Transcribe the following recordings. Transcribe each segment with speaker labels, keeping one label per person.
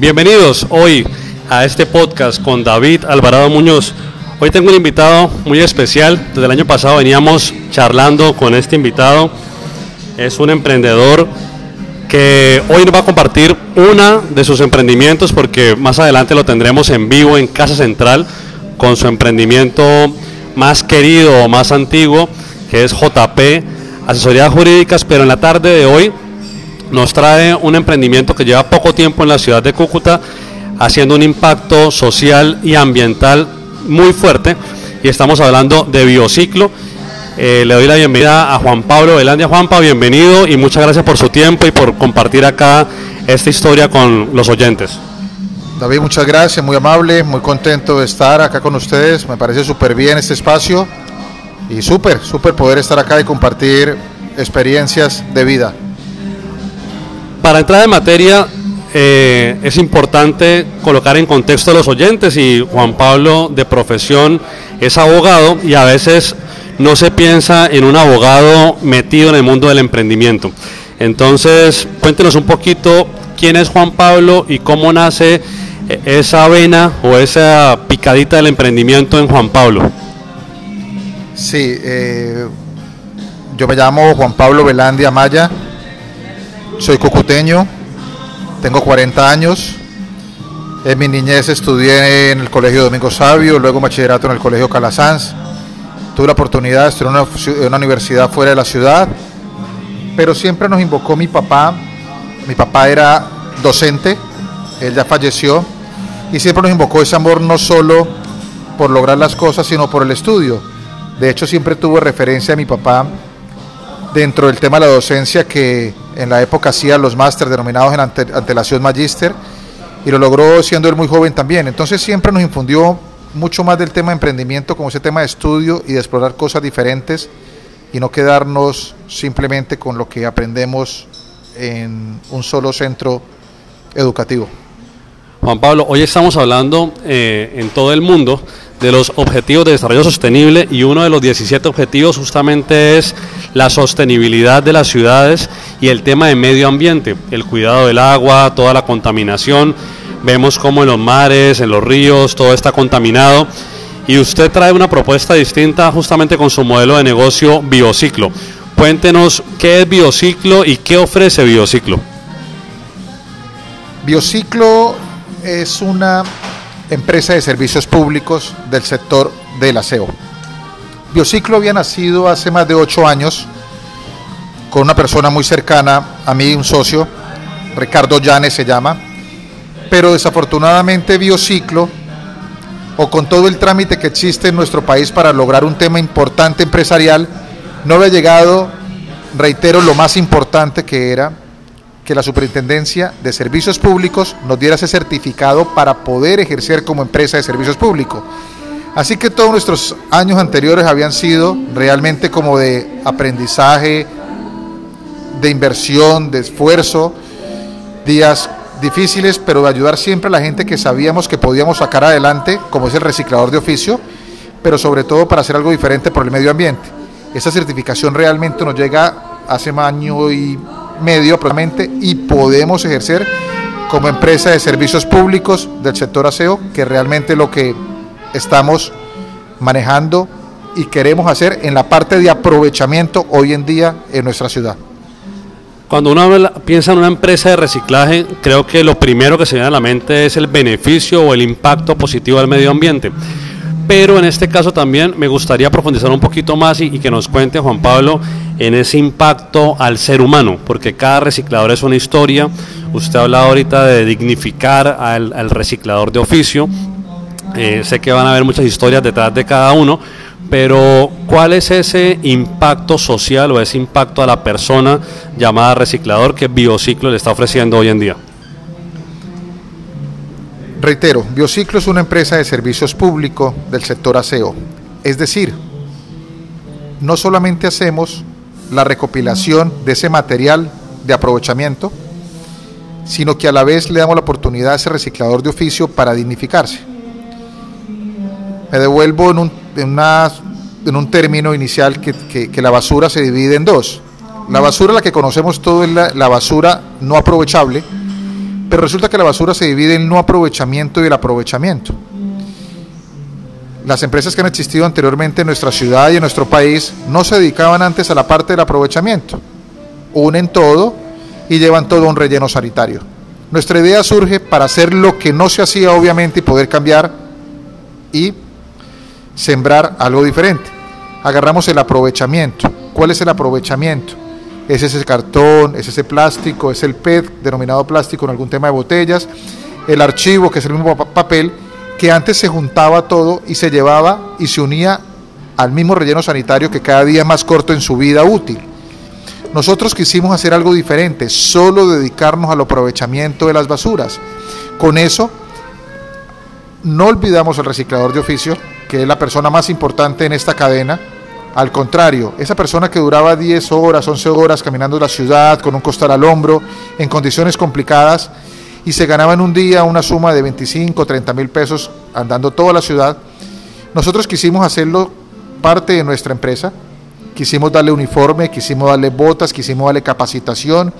Speaker 1: Bienvenidos hoy a este podcast con David Alvarado Muñoz. Hoy tengo un invitado muy especial. Desde el año pasado veníamos charlando con este invitado. Es un emprendedor que hoy nos va a compartir una de sus emprendimientos porque más adelante lo tendremos en vivo en Casa Central con su emprendimiento más querido o más antiguo que es JP Asesorías Jurídicas, pero en la tarde de hoy nos trae un emprendimiento que lleva poco tiempo en la ciudad de Cúcuta, haciendo un impacto social y ambiental muy fuerte. Y estamos hablando de biociclo. Eh, le doy la bienvenida a Juan Pablo Velandia. Juanpa, bienvenido y muchas gracias por su tiempo y por compartir acá esta historia con los oyentes.
Speaker 2: David, muchas gracias, muy amable, muy contento de estar acá con ustedes. Me parece súper bien este espacio y súper, súper poder estar acá y compartir experiencias de vida.
Speaker 1: Para entrar en materia, eh, es importante colocar en contexto a los oyentes y Juan Pablo de profesión es abogado y a veces no se piensa en un abogado metido en el mundo del emprendimiento. Entonces, cuéntenos un poquito quién es Juan Pablo y cómo nace eh, esa vena o esa picadita del emprendimiento en Juan Pablo.
Speaker 2: Sí, eh, yo me llamo Juan Pablo Velandia Maya, soy cucuteño, tengo 40 años. En mi niñez estudié en el Colegio Domingo Sabio, luego bachillerato en el Colegio Calasanz. Tuve la oportunidad de estudiar en una, universidad fuera de la ciudad, pero siempre nos invocó mi papá. Mi papá era docente, él ya falleció, y siempre nos invocó ese amor no solo por lograr las cosas, sino por el estudio. De hecho, siempre tuvo referencia a mi papá dentro del tema de la docencia que en la época hacía los másteres denominados en ante, antelación magíster y lo logró siendo él muy joven también. Entonces siempre nos infundió mucho más del tema de emprendimiento como ese tema de estudio y de explorar cosas diferentes y no quedarnos simplemente con lo que aprendemos en un solo centro educativo.
Speaker 1: Juan Pablo, hoy estamos hablando eh, en todo el mundo de los objetivos de desarrollo sostenible y uno de los 17 objetivos justamente es la sostenibilidad de las ciudades y el tema de medio ambiente, el cuidado del agua, toda la contaminación. Vemos como en los mares, en los ríos, todo está contaminado. Y usted trae una propuesta distinta justamente con su modelo de negocio Biociclo. Cuéntenos qué es Biociclo y qué ofrece Biociclo.
Speaker 2: Biociclo es una empresa de servicios públicos del sector del aseo. Biociclo había nacido hace más de ocho años con una persona muy cercana a mí, un socio, Ricardo Llanes se llama, pero desafortunadamente Biociclo, o con todo el trámite que existe en nuestro país para lograr un tema importante empresarial, no había llegado, reitero, lo más importante que era que la Superintendencia de Servicios Públicos nos diera ese certificado para poder ejercer como empresa de servicios públicos. Así que todos nuestros años anteriores habían sido realmente como de aprendizaje, de inversión, de esfuerzo, días difíciles, pero de ayudar siempre a la gente que sabíamos que podíamos sacar adelante, como es el reciclador de oficio, pero sobre todo para hacer algo diferente por el medio ambiente. Esa certificación realmente nos llega hace año y medio probablemente y podemos ejercer como empresa de servicios públicos del sector aseo, que realmente lo que estamos manejando y queremos hacer en la parte de aprovechamiento hoy en día en nuestra ciudad.
Speaker 1: Cuando uno piensa en una empresa de reciclaje, creo que lo primero que se viene a la mente es el beneficio o el impacto positivo al medio ambiente pero en este caso también me gustaría profundizar un poquito más y, que nos cuente Juan Pablo en ese impacto al ser humano, porque cada reciclador es una historia. Usted ha hablado ahorita de dignificar al, reciclador de oficio. Eh, sé que van a haber muchas historias detrás de cada uno, pero ¿cuál es ese impacto social o ese impacto a la persona llamada reciclador que Biociclo le está ofreciendo hoy en día?
Speaker 2: Reitero, Biociclo es una empresa de servicios públicos del sector aseo. Es decir, no solamente hacemos la recopilación de ese material de aprovechamiento, sino que a la vez le damos la oportunidad a ese reciclador de oficio para dignificarse. Me devuelvo en un, en un término inicial que, la basura se divide en dos. La basura, la que conocemos todo, es la basura no aprovechable, Pero resulta que la basura se divide en no aprovechamiento y el aprovechamiento. Las empresas que han existido anteriormente en nuestra ciudad y en nuestro país no se dedicaban antes a la parte del aprovechamiento. Unen todo y llevan todo a un relleno sanitario. Nuestra idea surge para hacer lo que no se hacía obviamente y poder cambiar y sembrar algo diferente. Agarramos el aprovechamiento. ¿Cuál es el aprovechamiento? Es ese cartón, es ese plástico, es el PET, denominado plástico en algún tema de botellas, el archivo, que es el mismo papel, que antes se juntaba todo y se llevaba y se unía al mismo relleno sanitario que cada día es más corto en su vida útil. Nosotros quisimos hacer algo diferente, solo dedicarnos al aprovechamiento de las basuras. Con eso, no olvidamos el reciclador de oficio, que es la persona más importante en esta cadena. Al contrario, esa persona que duraba 10 horas, 11 horas caminando la ciudad con un costal al hombro, en condiciones complicadas, y se ganaba en un día una suma de 25, 30 mil pesos andando toda la ciudad, nosotros quisimos hacerlo parte de nuestra empresa, quisimos darle uniforme, quisimos darle botas, quisimos darle capacitación,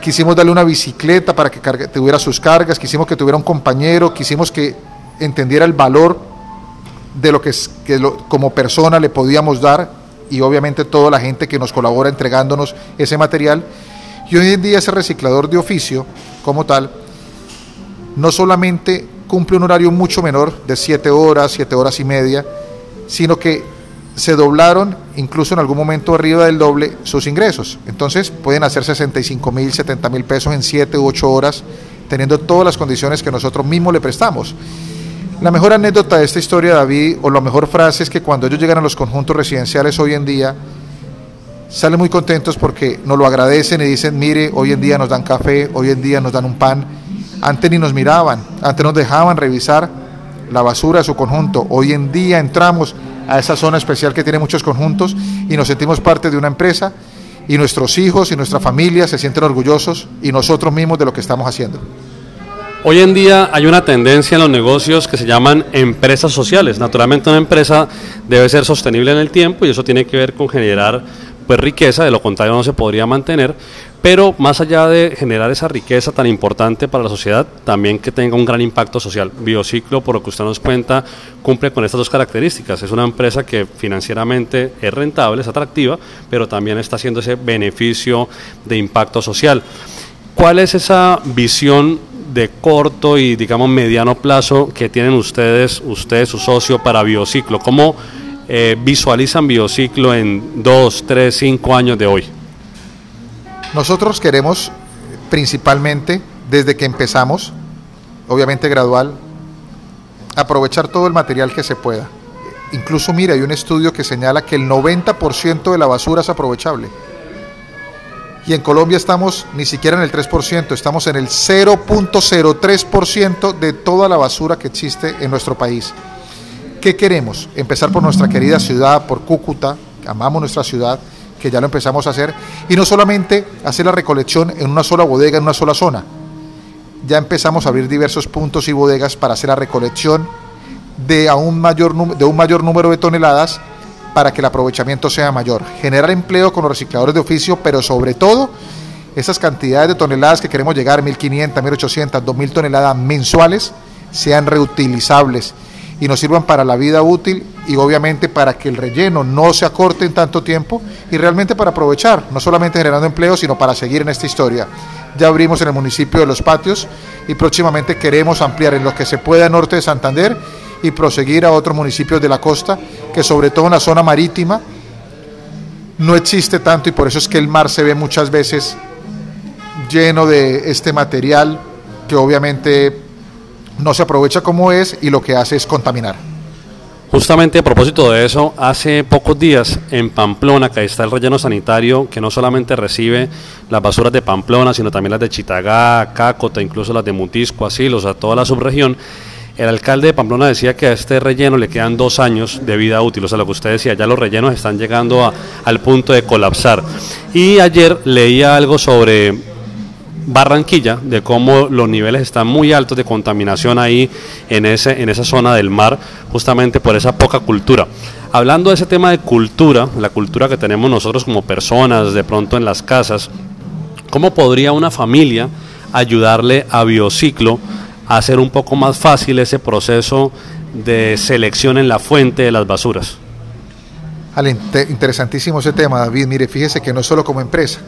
Speaker 2: quisimos darle una bicicleta para que tuviera sus cargas, quisimos que tuviera un compañero, quisimos que entendiera el valor de lo que, como persona le podíamos dar y obviamente toda la gente que nos colabora entregándonos ese material. Y hoy en día ese reciclador de oficio como tal no solamente cumple un horario mucho menor de 7 horas, 7 horas y media, sino que se doblaron, incluso en algún momento arriba del doble, sus ingresos. Entonces pueden hacer 65 mil, 70 mil pesos en 7 u 8 horas, teniendo todas las condiciones que nosotros mismos le prestamos. La mejor anécdota de esta historia, David, o la mejor frase es que cuando ellos llegan a los conjuntos residenciales hoy en día, salen muy contentos porque nos lo agradecen y dicen, mire, hoy en día nos dan café, hoy en día nos dan un pan. Antes ni nos miraban, antes nos dejaban revisar la basura de su conjunto. Hoy en día entramos a esa zona especial que tiene muchos conjuntos y nos sentimos parte de una empresa y nuestros hijos y nuestra familia se sienten orgullosos y nosotros mismos de lo que estamos haciendo.
Speaker 1: Hoy en día hay una tendencia en los negocios que se llaman empresas sociales. Naturalmente una empresa debe ser sostenible en el tiempo y eso tiene que ver con generar pues riqueza, de lo contrario no se podría mantener, pero más allá de generar esa riqueza tan importante para la sociedad, también que tenga un gran impacto social. Biociclo, por lo que usted nos cuenta, cumple con estas dos características. Es una empresa que financieramente es rentable, es atractiva, pero también está haciendo ese beneficio de impacto social. ¿Cuál es esa visión de corto y digamos mediano plazo que tienen ustedes, ustedes, su socio, para Biociclo? ¿Cómo eh, visualizan Biociclo en dos, tres, cinco años de hoy?
Speaker 2: Nosotros queremos principalmente, desde que empezamos, obviamente gradual, aprovechar todo el material que se pueda. Incluso, mira, hay un estudio que señala que el 90% de la basura es aprovechable. Y en Colombia estamos ni siquiera en el 3%, estamos en el 0.03% de toda la basura que existe en nuestro país. ¿Qué queremos? Empezar por nuestra querida ciudad, por Cúcuta, amamos nuestra ciudad, que ya lo empezamos a hacer, y no solamente hacer la recolección en una sola bodega, en una sola zona. Ya empezamos a abrir diversos puntos y bodegas para hacer la recolección de, de un mayor número de toneladas para que el aprovechamiento sea mayor. Generar empleo con los recicladores de oficio, pero sobre todo esas cantidades de toneladas que queremos llegar, 1.500, 1.800, 2.000 toneladas mensuales, sean reutilizables y nos sirvan para la vida útil y obviamente para que el relleno no se acorte en tanto tiempo y realmente para aprovechar, no solamente generando empleo, sino para seguir en esta historia. Ya abrimos en el municipio de Los Patios y próximamente queremos ampliar en lo que se pueda norte de Santander y proseguir a otros municipios de la costa, que sobre todo en la zona marítima no existe tanto y por eso es que el mar se ve muchas veces lleno de este material que obviamente no se aprovecha como es y lo que hace es contaminar.
Speaker 1: Justamente a propósito de eso, hace pocos días en Pamplona, que está el relleno sanitario, que no solamente recibe las basuras de Pamplona, sino también las de Chitagá, Cácota, incluso las de Mutisco, así, o sea, toda la subregión, el alcalde de Pamplona decía que a este relleno le quedan dos años de vida útil, o sea, lo que usted decía, ya los rellenos están llegando al punto de colapsar. Y ayer leía algo sobre Barranquilla, de cómo los niveles están muy altos de contaminación ahí en, ese, en esa zona del mar, justamente por esa poca cultura. Hablando de ese tema de cultura, la cultura que tenemos nosotros como personas, de pronto en las casas, ¿cómo podría una familia ayudarle a Biociclo a hacer un poco más fácil ese proceso de selección en la fuente de las basuras.
Speaker 2: interesantísimo ese tema, David. Mire, fíjese que no solo como empresa.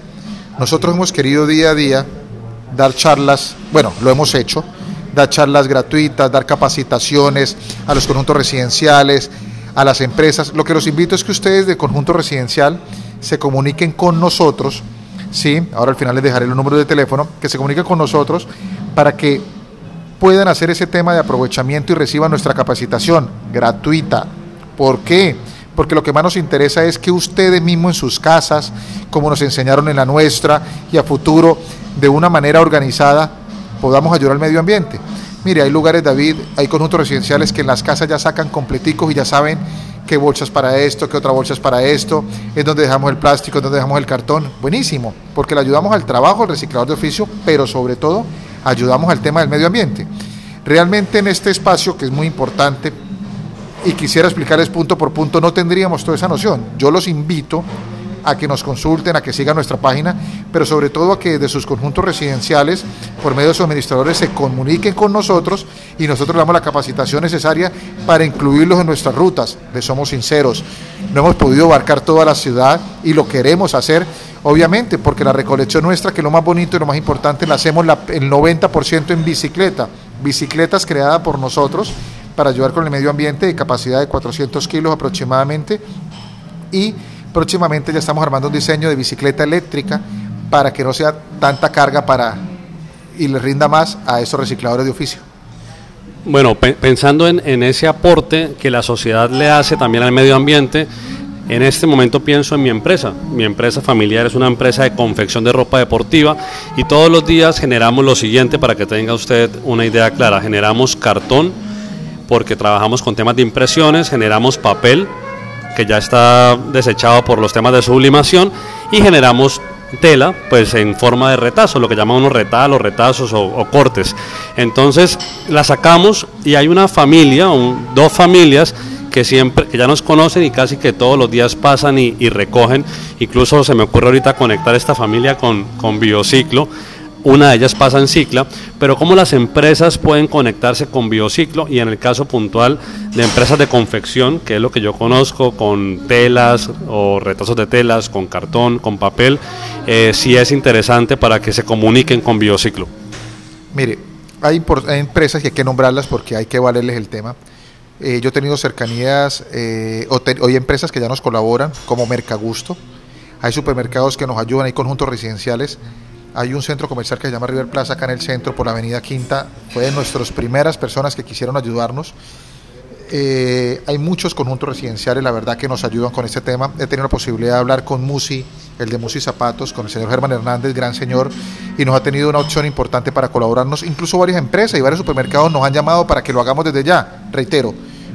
Speaker 2: Nosotros hemos querido día a día dar charlas, bueno, lo hemos hecho, dar charlas gratuitas, dar capacitaciones a los conjuntos residenciales, a las empresas. Lo que los invito es que ustedes de conjunto residencial se comuniquen con nosotros, ¿sí? Ahora al final les dejaré el número de teléfono, que se comuniquen con nosotros para que puedan hacer ese tema de aprovechamiento y reciban nuestra capacitación gratuita. ¿Por qué? Porque lo que más nos interesa es que ustedes mismos en sus casas, como nos enseñaron en la nuestra y a futuro, de una manera organizada, podamos ayudar al medio ambiente. Mire, hay lugares, David, hay conjuntos residenciales que en las casas ya sacan completicos y ya saben qué bolsas para esto, qué otra bolsa es para esto, es donde dejamos el plástico, es donde dejamos el cartón. Buenísimo, porque le ayudamos al trabajo, al reciclador de oficio, pero sobre todo ayudamos al tema del medio ambiente. Realmente en este espacio, que es muy importante, y quisiera explicarles punto por punto, no tendríamos toda esa noción. Yo los invito a que nos consulten, a que sigan nuestra página, pero sobre todo a que de sus conjuntos residenciales, por medio de sus administradores, se comuniquen con nosotros y nosotros damos la capacitación necesaria para incluirlos en nuestras rutas. Les somos sinceros, no hemos podido abarcar toda la ciudad y lo queremos hacer, obviamente, porque la recolección nuestra, que es lo más bonito y lo más importante, la hacemos el 90% en bicicleta, bicicletas creadas por nosotros para ayudar con el medio ambiente de capacidad de 400 kilos aproximadamente y Próximamente ya estamos armando un diseño de bicicleta eléctrica para que no sea tanta carga para y le rinda más a esos recicladores de oficio.
Speaker 1: Bueno, pensando en, en, ese aporte que la sociedad le hace también al medio ambiente, en este momento pienso en mi empresa. Mi empresa familiar es una empresa de confección de ropa deportiva y todos los días generamos lo siguiente para que tenga usted una idea clara. Generamos cartón porque trabajamos con temas de impresiones, generamos papel que ya está desechado por los temas de sublimación y generamos tela pues en forma de retazo, lo que llamamos retalos, retazos o, cortes. Entonces la sacamos y hay una familia, dos familias que siempre, que ya nos conocen y casi que todos los días pasan y, recogen. Incluso se me ocurre ahorita conectar esta familia con, con Biociclo una de ellas pasa en Cicla, pero cómo las empresas pueden conectarse con Biociclo y en el caso puntual de empresas de confección, que es lo que yo conozco, con telas o retazos de telas, con cartón, con papel, eh, si es interesante para que se comuniquen con Biociclo.
Speaker 2: Mire, hay, empresas y hay que nombrarlas porque hay que valerles el tema. Eh, yo he tenido cercanías, eh, hay empresas que ya nos colaboran, como Mercagusto, hay supermercados que nos ayudan, hay conjuntos residenciales hay un centro comercial que se llama River Plaza acá en el centro por la avenida Quinta. Fue de nuestras primeras personas que quisieron ayudarnos. Eh, hay muchos conjuntos residenciales, la verdad, que nos ayudan con este tema. He tenido la posibilidad de hablar con Musi, el de Musi Zapatos, con el señor Germán Hernández, gran señor, y nos ha tenido una opción importante para colaborarnos. Incluso varias empresas y varios supermercados nos han llamado para que lo hagamos desde ya. Reitero,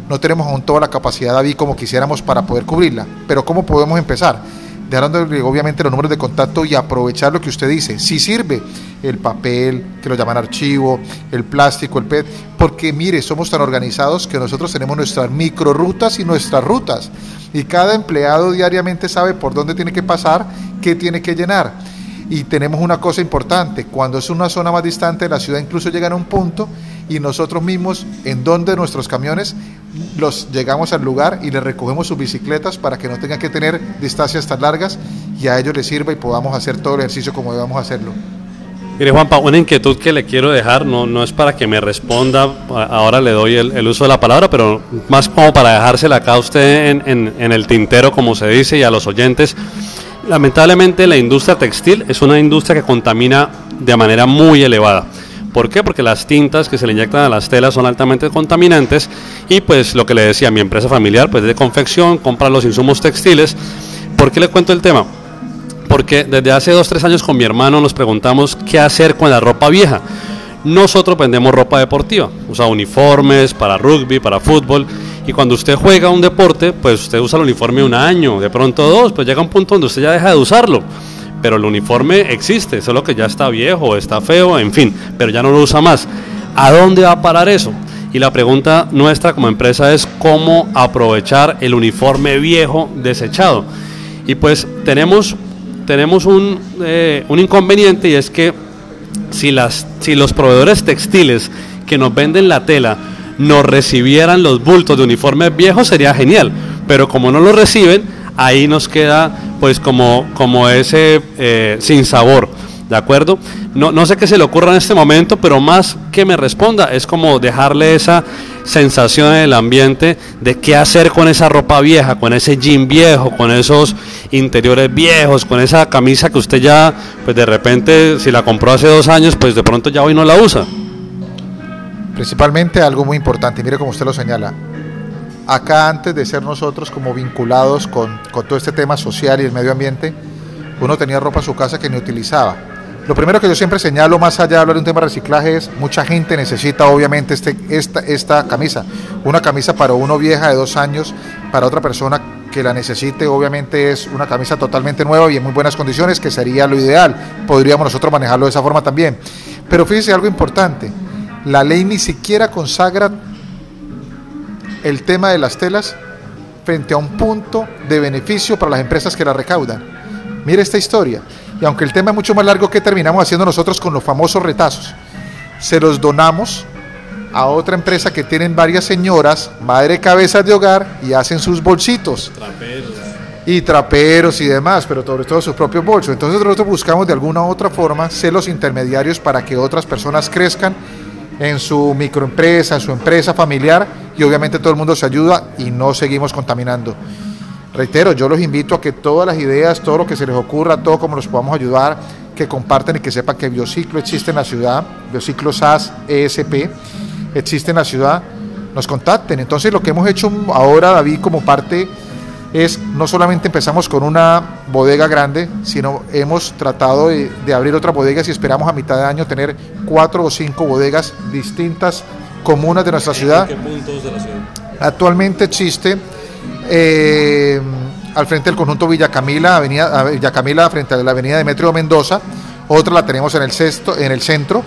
Speaker 2: no tenemos aún toda la capacidad, David, como quisiéramos para poder cubrirla. Pero ¿cómo podemos empezar? Dejando obviamente los números de contacto y aprovechar lo que usted dice. Si sirve el papel, que lo llaman archivo, el plástico, el PET, porque mire, somos tan organizados que nosotros tenemos nuestras microrutas y nuestras rutas. Y cada empleado diariamente sabe por dónde tiene que pasar, qué tiene que llenar. Y tenemos una cosa importante, cuando es una zona más distante de la ciudad, incluso llegan a un punto y nosotros mismos, en donde nuestros camiones, los llegamos al lugar y les recogemos sus bicicletas para que no tengan que tener distancias tan largas y a ellos les sirva y podamos hacer todo el ejercicio como debamos hacerlo.
Speaker 1: Mire Juanpa, una inquietud que le quiero dejar, no, no es para que me responda, ahora le doy el, uso de la palabra, pero más como para dejársela acá a usted en, en el tintero, como se dice, y a los oyentes. Lamentablemente la industria textil es una industria que contamina de manera muy elevada. ¿Por qué? Porque las tintas que se le inyectan a las telas son altamente contaminantes y pues lo que le decía, mi empresa familiar pues de confección, compra los insumos textiles. ¿Por qué le cuento el tema? Porque desde hace dos, tres años con mi hermano nos preguntamos qué hacer con la ropa vieja. Nosotros vendemos ropa deportiva, usa uniformes para rugby, para fútbol y cuando usted juega un deporte, pues usted usa el uniforme un año, de pronto dos, pues llega un punto donde usted ya deja de usarlo. Pero el uniforme existe, solo que ya está viejo, está feo, en fin, pero ya no lo usa más. ¿A dónde va a parar eso? Y la pregunta nuestra como empresa es cómo aprovechar el uniforme viejo desechado. Y pues tenemos, tenemos un, eh, un inconveniente y es que si, las, si los proveedores textiles que nos venden la tela nos recibieran los bultos de uniformes viejos sería genial, pero como no lo reciben, ahí nos queda pues como, como ese eh, sin sabor. ¿De acuerdo? No, no sé qué se le ocurra en este momento, pero más que me responda es como dejarle esa sensación en el ambiente de qué hacer con esa ropa vieja, con ese jean viejo, con esos interiores viejos, con esa camisa que usted ya, pues de repente, si la compró hace dos años, pues de pronto ya hoy no la usa.
Speaker 2: Principalmente algo muy importante, mire como usted lo señala, acá antes de ser nosotros como vinculados con, con todo este tema social y el medio ambiente, uno tenía ropa en su casa que ni utilizaba lo primero que yo siempre señalo, más allá de hablar de un tema de reciclaje, es mucha gente necesita obviamente este, esta, esta camisa. Una camisa para uno vieja de dos años, para otra persona que la necesite, obviamente es una camisa totalmente nueva y en muy buenas condiciones, que sería lo ideal. Podríamos nosotros manejarlo de esa forma también. Pero fíjese algo importante, la ley ni siquiera consagra el tema de las telas frente a un punto de beneficio para las empresas que la recaudan. Mire esta historia. Y aunque el tema es mucho más largo, ¿qué terminamos haciendo nosotros con los famosos retazos? Se los donamos a otra empresa que tienen varias señoras, madre cabezas de hogar, y hacen sus bolsitos. Traperos. Y traperos y demás, pero sobre todo sus propios bolsos. Entonces nosotros buscamos de alguna u otra forma ser los intermediarios para que otras personas crezcan en su microempresa, en su empresa familiar, y obviamente todo el mundo se ayuda y no seguimos contaminando. Reitero, yo los invito a que todas las ideas, todo lo que se les ocurra, todo como los podamos ayudar, que compartan y que sepan que Biociclo existe en la ciudad, Biociclo SAS ESP existe en la ciudad, nos contacten. Entonces lo que hemos hecho ahora, David, como parte es no solamente empezamos con una bodega grande, sino hemos tratado de, abrir otras bodegas y esperamos a mitad de año tener cuatro o cinco bodegas distintas, comunas de nuestra ciudad. ¿En qué puntos de la ciudad? Actualmente existe eh, al frente del conjunto Villa Camila, avenida, Villa Camila frente a la avenida Demetrio Mendoza, otra la tenemos en el, sexto, en el centro,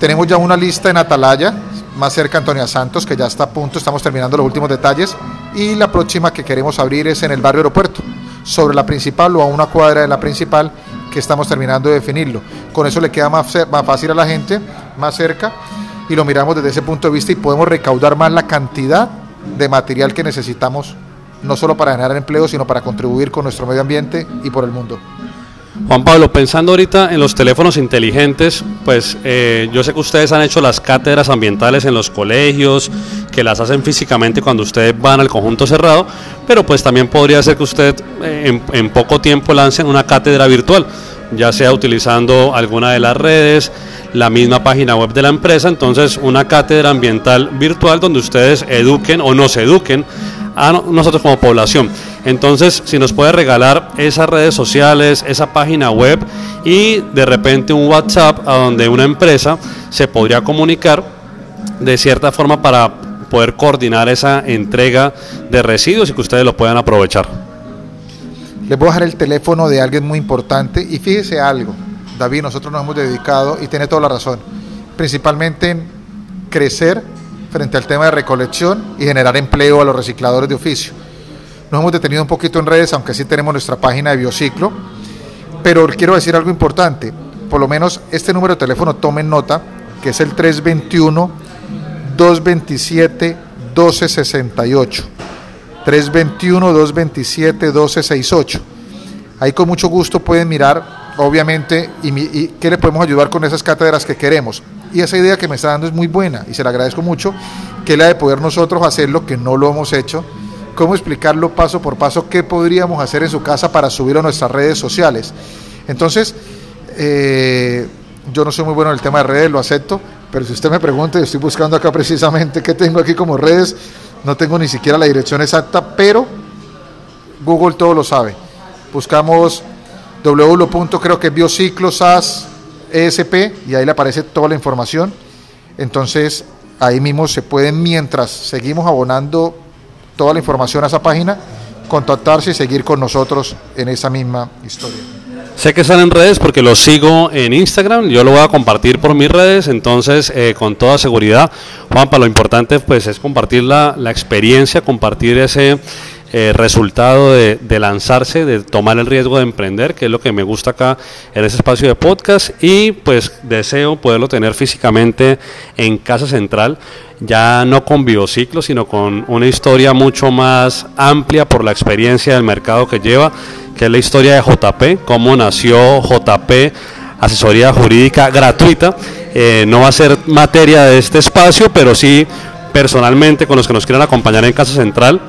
Speaker 2: tenemos ya una lista en Atalaya, más cerca Antonia Santos, que ya está a punto, estamos terminando los últimos detalles, y la próxima que queremos abrir es en el barrio aeropuerto, sobre la principal o a una cuadra de la principal, que estamos terminando de definirlo. Con eso le queda más, más fácil a la gente, más cerca, y lo miramos desde ese punto de vista y podemos recaudar más la cantidad de material que necesitamos, no solo para generar empleo, sino para contribuir con nuestro medio ambiente y por el mundo.
Speaker 1: Juan Pablo, pensando ahorita en los teléfonos inteligentes, pues eh, yo sé que ustedes han hecho las cátedras ambientales en los colegios, que las hacen físicamente cuando ustedes van al conjunto cerrado, pero pues también podría ser que usted eh, en, en poco tiempo lancen una cátedra virtual, ya sea utilizando alguna de las redes, la misma página web de la empresa, entonces una cátedra ambiental virtual donde ustedes eduquen o nos eduquen a nosotros como población. Entonces, si nos puede regalar esas redes sociales, esa página web y de repente un WhatsApp a donde una empresa se podría comunicar de cierta forma para poder coordinar esa entrega de residuos y que ustedes lo puedan aprovechar.
Speaker 2: Les voy a dejar el teléfono de alguien muy importante y fíjese algo, David, nosotros nos hemos dedicado, y tiene toda la razón, principalmente en crecer frente al tema de recolección y generar empleo a los recicladores de oficio. Nos hemos detenido un poquito en redes, aunque sí tenemos nuestra página de Biociclo, pero quiero decir algo importante, por lo menos este número de teléfono tomen nota, que es el 321 227 1268. 321 227 1268. Ahí con mucho gusto pueden mirar obviamente, y, qué le podemos ayudar con esas cátedras que queremos. Y esa idea que me está dando es muy buena y se la agradezco mucho, que es la de poder nosotros hacerlo, que no lo hemos hecho, cómo explicarlo paso por paso, qué podríamos hacer en su casa para subirlo a nuestras redes sociales. Entonces, eh, yo no soy muy bueno en el tema de redes, lo acepto, pero si usted me pregunta, yo estoy buscando acá precisamente qué tengo aquí como redes, no tengo ni siquiera la dirección exacta, pero Google todo lo sabe. Buscamos www. creo que biociclos ESP y ahí le aparece toda la información. Entonces ahí mismo se pueden, mientras seguimos abonando toda la información a esa página, contactarse y seguir con nosotros en esa misma historia.
Speaker 1: Sé que están en redes porque los sigo en Instagram, yo lo voy a compartir por mis redes, entonces eh, con toda seguridad, Juanpa, lo importante pues es compartir la experiencia, compartir ese eh, resultado de, lanzarse, de tomar el riesgo de emprender, que es lo que me gusta acá en ese espacio de podcast y pues deseo poderlo tener físicamente en Casa Central, ya no con biociclo, sino con una historia mucho más amplia por la experiencia del mercado que lleva, que es la historia de JP, cómo nació JP, asesoría jurídica gratuita. Eh, no va a ser materia de este espacio, pero sí personalmente con los que nos quieran acompañar en Casa Central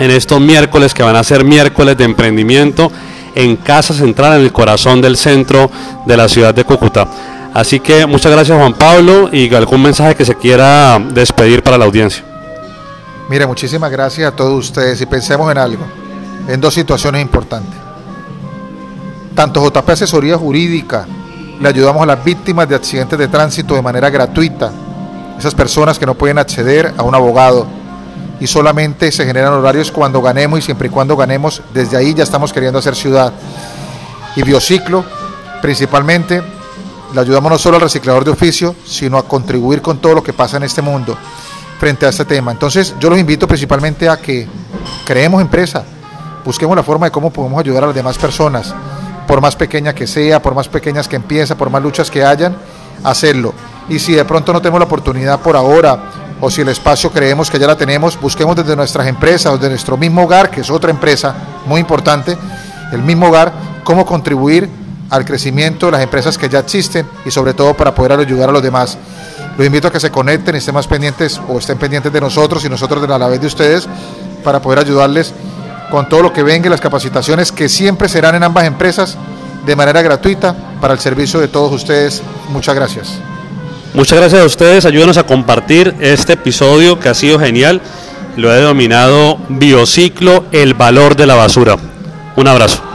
Speaker 1: en estos miércoles que van a ser miércoles de emprendimiento en Casa Central, en el corazón del centro de la ciudad de Cúcuta. Así que muchas gracias Juan Pablo y algún mensaje que se quiera despedir para la audiencia.
Speaker 2: Mire, muchísimas gracias a todos ustedes y pensemos en algo, en dos situaciones importantes. Tanto JP Asesoría Jurídica, le ayudamos a las víctimas de accidentes de tránsito de manera gratuita, esas personas que no pueden acceder a un abogado, y solamente se generan horarios cuando ganemos y siempre y cuando ganemos, desde ahí ya estamos queriendo hacer ciudad. Y Biociclo, principalmente, le ayudamos no solo al reciclador de oficio, sino a contribuir con todo lo que pasa en este mundo frente a este tema. Entonces yo los invito principalmente a que creemos empresa, busquemos la forma de cómo podemos ayudar a las demás personas, por más pequeña que sea, por más pequeñas que empieza, por más luchas que hayan, hacerlo. Y si de pronto no tenemos la oportunidad por ahora o si el espacio creemos que ya la tenemos, busquemos desde nuestras empresas, desde nuestro mismo hogar, que es otra empresa muy importante, el mismo hogar, cómo contribuir al crecimiento de las empresas que ya existen y sobre todo para poder ayudar a los demás. Los invito a que se conecten, estén más pendientes o estén pendientes de nosotros y nosotros de la vez de ustedes para poder ayudarles con todo lo que venga y las capacitaciones que siempre serán en ambas empresas de manera gratuita para el servicio de todos ustedes. Muchas gracias.
Speaker 1: Muchas gracias a ustedes, ayúdenos a compartir este episodio que ha sido genial. Lo he denominado Biociclo, el valor de la basura. Un abrazo.